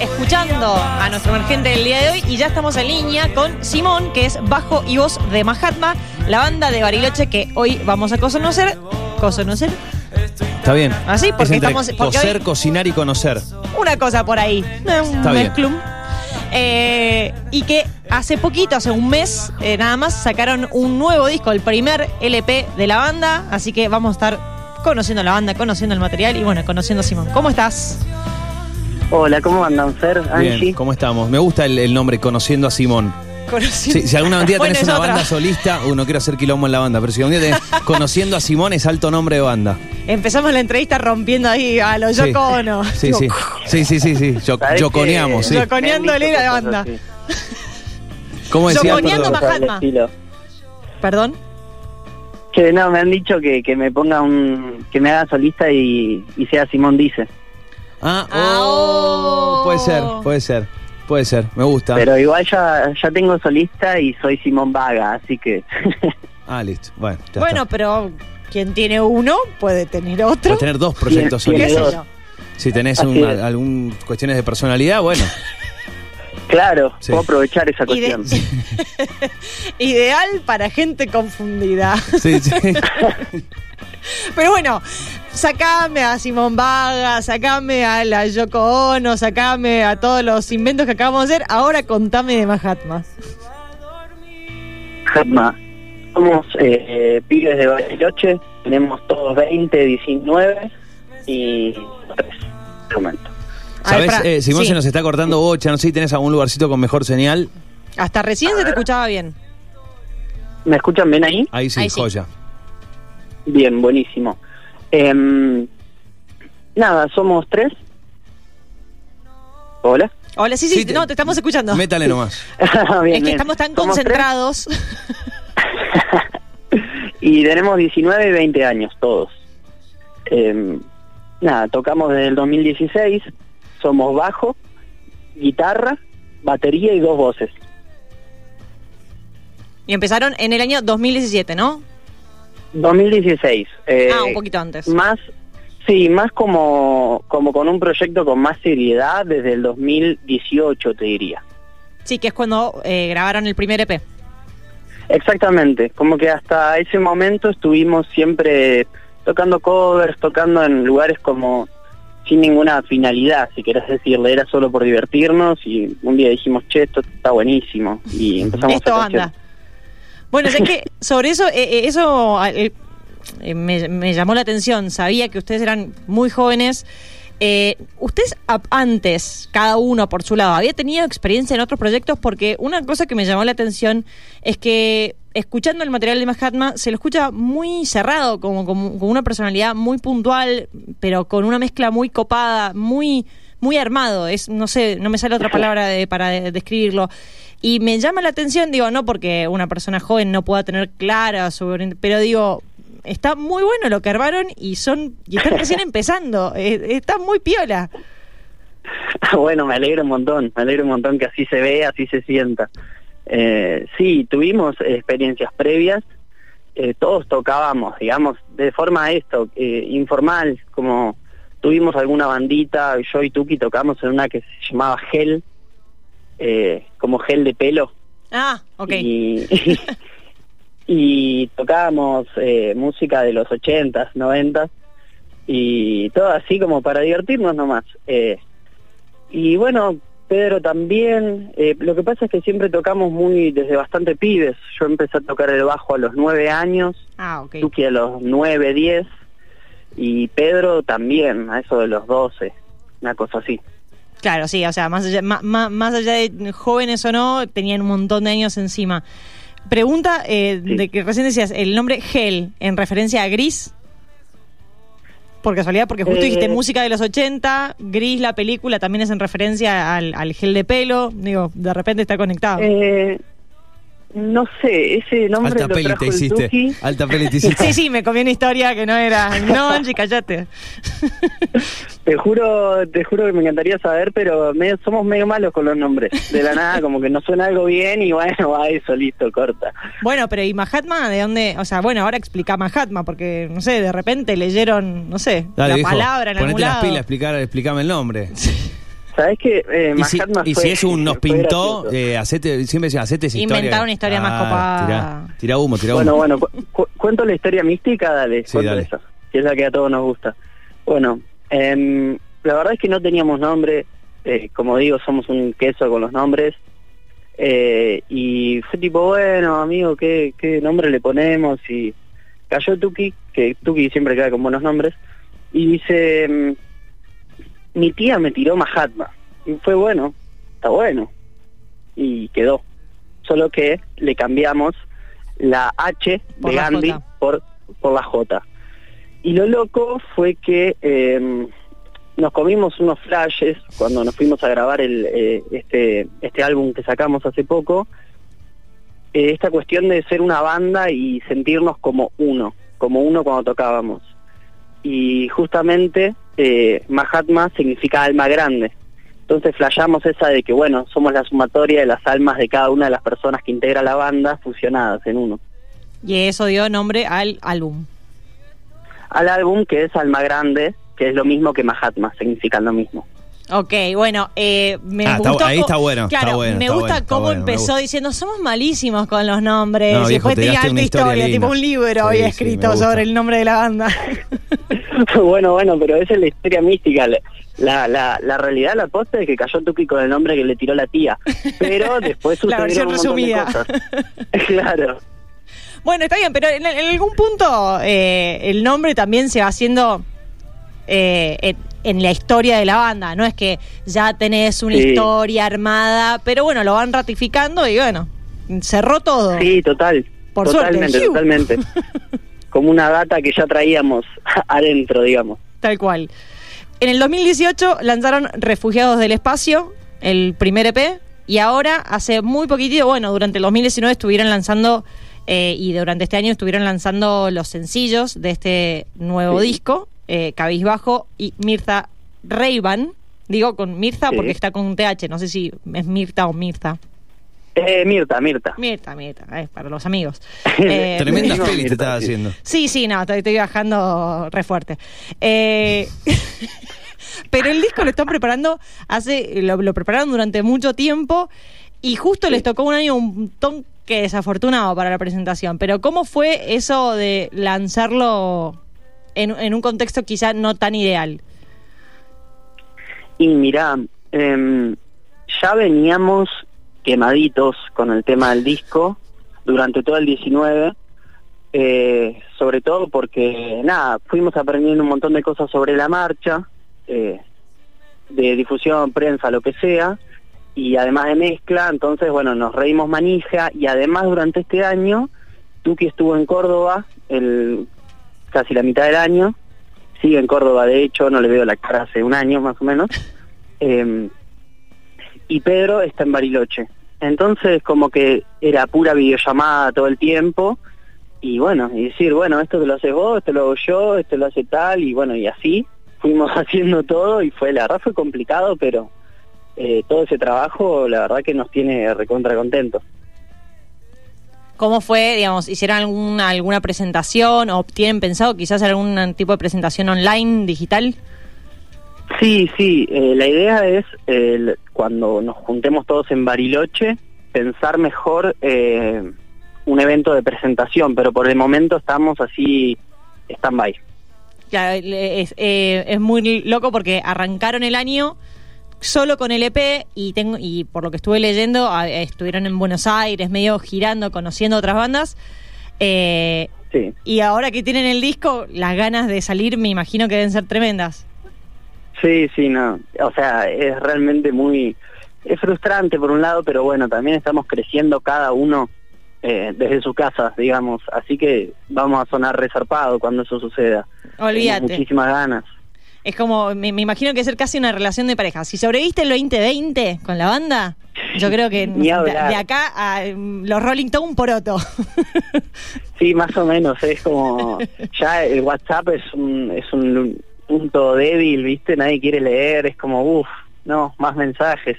escuchando a nuestro emergente del día de hoy y ya estamos en línea con Simón, que es bajo y voz de Mahatma, la banda de Bariloche que hoy vamos a conocer. ¿Conocer? Está bien. Así, Es porque estamos. Porque coser, hoy- cocinar y conocer. una cosa por ahí. Un Está bien. Eh, y que hace poquito, hace un mes eh, nada más, sacaron un nuevo disco, el primer LP de la banda. Así que vamos a estar conociendo la banda, conociendo el material y bueno, conociendo a Simón. ¿Cómo estás? Hola, ¿cómo andan, Fer? Angie. Bien, ¿cómo estamos? Me gusta el, el nombre Conociendo a Simón. Conociendo- Si, si alguna día tenés una otra. banda solista, uh, no quiero hacer quilombo en la banda, pero si día tenés Conociendo a Simón es alto nombre de banda. Empezamos la entrevista rompiendo ahí a los Sí. Yoko Ono. Sí, sí. Sí, sí, sí, sí. Yo- ¿Sabés Yoconeamos, sí. Yoco- Yoconeándole la banda. ¿Cómo decía? Yoconeando Mahatma. Perdón. Que no, me han dicho que, que me ponga un. que me haga solista y, y sea Simón Dice. Ah, Ah, oh, oh. puede ser, puede ser, puede ser. Me gusta. Pero igual ya, ya tengo solista y soy Simón Vaga, así que. Ah, listo. Bueno, ya Bueno, está. pero quien tiene uno puede tener otro. Puedes tener dos proyectos Tiene- ¿Qué solistas. Si tenés Así un- es. algún cuestiones de personalidad, bueno. claro, Sí. puedo aprovechar esa Ide- cuestión. Ideal para gente confundida. Sí, sí. Pero bueno, sacame a Simón Vaga, sacame a la Yoko Ono, sacame a todos los inventos que acabamos de hacer. Ahora contame de Mahatma. Mahatma. Somos eh, pibes de Bariloche, tenemos todos 20, 19 y 3 de momento. A ver, ¿Sabes? Eh, Simón Sí. se nos está cortando bocha, no sé si tenés algún lugarcito con mejor señal. Hasta recién se te escuchaba bien. ¿Me escuchan bien ahí? Ahí sí, Ahí sí. joya. Bien, buenísimo. Em, nada, somos tres. Hola. Hola, sí, sí, Sí, te- no, te estamos escuchando. Métale nomás. Bien, es que bien. estamos tan Somos concentrados. y tenemos 19 y 20 años todos. Em, nada, tocamos desde el 2016. Somos bajo, guitarra, batería y dos voces. Y empezaron en el año 2017, ¿no? 2016. eh, ah, un poquito antes. Más, sí, más como, como con un proyecto con más seriedad desde el 2018, te diría. Sí, que es cuando eh, grabaron el primer EP. Exactamente, como que hasta ese momento estuvimos siempre tocando covers, tocando en lugares como sin ninguna finalidad, si querés decirle, era solo por divertirnos y un día dijimos, che, esto está buenísimo y empezamos Esto a hacer anda. Bueno, sé que sobre eso, eh, eh, eso eh, eh, me, me llamó la atención. Sabía que ustedes eran muy jóvenes. Eh, ¿Ustedes antes, cada uno por su lado, había tenido experiencia en otros proyectos? Porque una cosa que me llamó la atención es que escuchando el material de Mahatma se lo escucha muy cerrado, como, como con una personalidad muy puntual, pero con una mezcla muy copada, muy muy armado. Es no sé, no me sale otra palabra de- para de- describirlo. Y me llama la atención, digo, no porque una persona joven no pueda tener clara su pero digo, está muy bueno lo que armaron y son y están recién empezando. Eh, está muy piola. bueno, me alegro un montón, me alegro un montón que así se ve, así se sienta. Eh, sí, tuvimos experiencias previas, eh, todos tocábamos, digamos, de forma esto, eh, informal, como tuvimos alguna bandita, yo y Tuki tocamos en una que se llamaba Gel, eh, como gel de pelo. Ah, ok. Y, y tocábamos eh, música de los ochentas, noventas y todo así como para divertirnos nomás. Eh, y bueno, Pedro también. eh, lo que pasa es que siempre tocamos muy desde bastante pibes. Yo empecé a tocar el bajo a los nueve años, Ah. Tuki a los nueve, diez y Pedro también a eso de los doce, una cosa así. Claro, sí, o sea, más allá, ma- más, allá de jóvenes o no, tenían un montón de años encima. Pregunta eh, Sí. de que recién decías, el nombre Gel, en referencia a Gris. Por casualidad, porque justo Eh, dijiste música de los 80, Gris, la película, también es en referencia al, al gel de pelo. Digo, de repente está conectado. Eh, no sé, ese nombre Alta lo peli trajo te el hiciste. Tuki. Alta peli te hiciste. Sí, sí, me comí una historia que no era. No, Angie, callate. Te juro, te juro que me encantaría saber, pero medio- somos medio malos con los nombres. De la nada, como que nos suena algo bien y bueno, va eso, listo, corta. Bueno, pero ¿y Mahatma de dónde? O sea, bueno, ahora explica Mahatma, porque, no sé, de repente leyeron, no sé, Dale, la palabra en algún ponete las lado. pilas, explicar, explícame el nombre. ¿Sabés que eh, Y si, y eso un nos pintó, eh, hacete, siempre decía, hacete esa historia. Inventar una historia más copada. Tira, tira humo, tira humo. Bueno, bueno, cu- cu- cuento la historia mística, dale, Sí, cuento dale. esa, que es la que a todos nos gusta. Bueno, em, la verdad es que no teníamos nombre, eh, como digo, somos un queso con los nombres, eh, y fue tipo, bueno, amigo, ¿qué, qué nombre le ponemos? Y cayó Tuki, que Tuki siempre queda con buenos nombres, y dice, em, mi tía me tiró Mahatma, y fue bueno, está bueno, y quedó. Solo que le cambiamos la H Por de la Gandhi J. por, por la J. Y lo loco fue que eh, nos comimos unos flashes cuando nos fuimos a grabar el, eh, este, este álbum que sacamos hace poco. eh, esta cuestión de ser una banda y sentirnos como uno, como uno cuando tocábamos. Y justamente eh, Mahatma significa alma grande. Entonces flayamos esa de que, bueno, somos la sumatoria de las almas de cada una de las personas que integra la banda fusionadas en uno. Y eso dio nombre al álbum. Al álbum que es Alma Grande, que es lo mismo que Mahatma, significan lo mismo. Ok, bueno, eh, me Ah, está- gustó. ahí está bueno, Claro, está bueno, me gusta bueno, cómo bueno, empezó diciendo, somos malísimos con los nombres. No, y viejo, después te una historia historia, tipo un libro Sí, había escrito sobre el nombre de la banda. bueno, bueno, pero esa es la historia mística. La, la, la realidad, la posta es que cayó Tuki con el nombre que le tiró la tía. Pero después sucedieron un montón de resumida. cosas. claro. bueno, está bien, pero en, en algún punto eh, el nombre también se va haciendo eh, en, en la historia de la banda. No es que ya tenés una Sí. historia armada, pero bueno, lo van ratificando y bueno, cerró todo. Sí, total. Por totalmente, totalmente. Como una data que ya traíamos adentro, digamos. Tal cual. En el 2018 lanzaron Refugiados del Espacio, el primer EP, y ahora, hace muy poquitito, bueno, durante el 2019 estuvieron lanzando, eh, y durante este año estuvieron lanzando los sencillos de este nuevo Sí. disco, eh, Cabizbajo y Mirza Reivan. Digo con Mirza Sí. porque está con un TH, no sé si es Mirta o Mirza. Eh, Mirta, Mirta. Mirta, Mirta, eh, para los amigos. Eh, Tremendas Mirta, pelis te estás sí. haciendo. Sí, sí, no, estoy, estoy bajando re fuerte. Eh, pero el disco lo están preparando hace, lo, lo prepararon durante mucho tiempo y justo les tocó un año un toque desafortunado para la presentación. Pero ¿cómo fue eso de lanzarlo en, en un contexto quizá no tan ideal? Y mirá, em, ya veníamos quemaditos con el tema del disco durante todo el 19, eh, sobre todo porque, nada, fuimos aprendiendo un montón de cosas sobre la marcha, eh, de difusión, prensa, lo que sea, y además de mezcla, entonces, bueno, nos reímos manija, y además durante este año, Tuki estuvo en Córdoba el, casi la mitad del año, sigue en Córdoba, de hecho, no le veo la cara hace un año más o menos, eh, y Pedro está en Bariloche. Entonces como que era pura videollamada todo el tiempo y bueno, y decir, bueno, esto te lo haces vos, esto lo hago yo, esto lo hace tal y bueno, y así fuimos haciendo todo y fue, la verdad fue complicado, pero eh, todo ese trabajo la verdad que nos tiene recontra contentos. ¿Cómo fue, digamos, hicieron alguna, alguna presentación o tienen pensado quizás algún tipo de presentación online, digital? Sí, sí, eh, la idea es eh, cuando nos juntemos todos en Bariloche, pensar mejor eh, un evento de presentación, pero por el momento estamos así stand-by. Claro, le- es, eh, es muy loco porque arrancaron el año solo con el EP y tengo y por lo que estuve leyendo estuvieron en Buenos Aires medio girando conociendo otras bandas eh, Sí. y ahora que tienen el disco las ganas de salir me imagino que deben ser tremendas Sí, sí, no. O sea, es realmente muy... Es frustrante por un lado, pero bueno, también estamos creciendo cada uno eh, desde su casa, digamos. Así que vamos a sonar resarpado cuando eso suceda. Olvídate muchísimas ganas. es como me, me imagino que es ser casi una relación de pareja si sobreviviste el 2020 con la banda yo creo que de, de acá a mm, los Rolling Stone poroto Sí, más o menos. Es como... Ya el WhatsApp es un, es un punto débil, ¿viste? Nadie quiere leer. Es como, uff, no, más mensajes.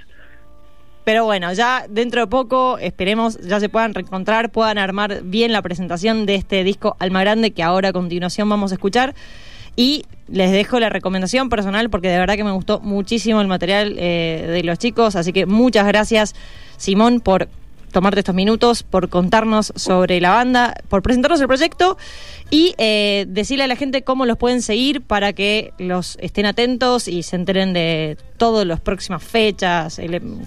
Pero bueno, ya dentro de poco esperemos ya se puedan reencontrar, puedan armar bien la presentación de este disco Alma Grande que ahora a continuación vamos a escuchar. Y les dejo la recomendación personal porque de verdad que me gustó muchísimo el material eh, de los chicos. Así que muchas gracias, Simón, por tomarte estos minutos, por contarnos sobre la banda, por presentarnos el proyecto y eh, decirle a la gente cómo los pueden seguir para que los estén atentos y se enteren de todas las próximas fechas,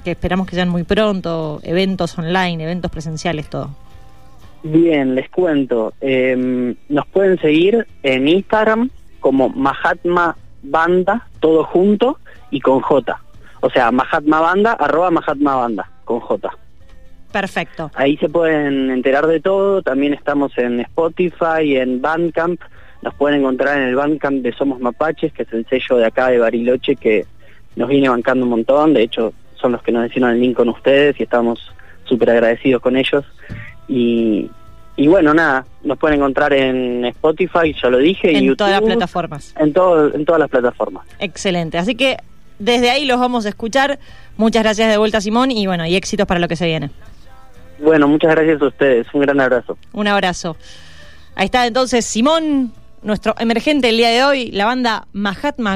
que esperamos que sean muy pronto, eventos online, eventos presenciales, todo. Bien, les cuento. Eh, nos pueden seguir en Instagram como Mahatma Banda, todo junto y con J. O sea, Mahatma Banda, arroba Mahatma Banda, con J. Perfecto. Ahí se pueden enterar de todo. También estamos en Spotify, en Bandcamp. Nos pueden encontrar en el Bandcamp de Somos Mapaches, que es el sello de acá de Bariloche que nos viene bancando un montón. De hecho, son los que nos hicieron el link con ustedes y estamos súper agradecidos con ellos. Y, y bueno, nada, nos pueden encontrar en Spotify, ya lo dije, En YouTube, todas las plataformas. En, todo, en todas las plataformas. Excelente. Así que desde ahí los vamos a escuchar. Muchas gracias de vuelta, Simón, y bueno, y éxitos para lo que se viene. Bueno, muchas gracias a ustedes. Un gran abrazo. Un abrazo. Ahí está entonces Simón, nuestro emergente el día de hoy, la banda Mahatma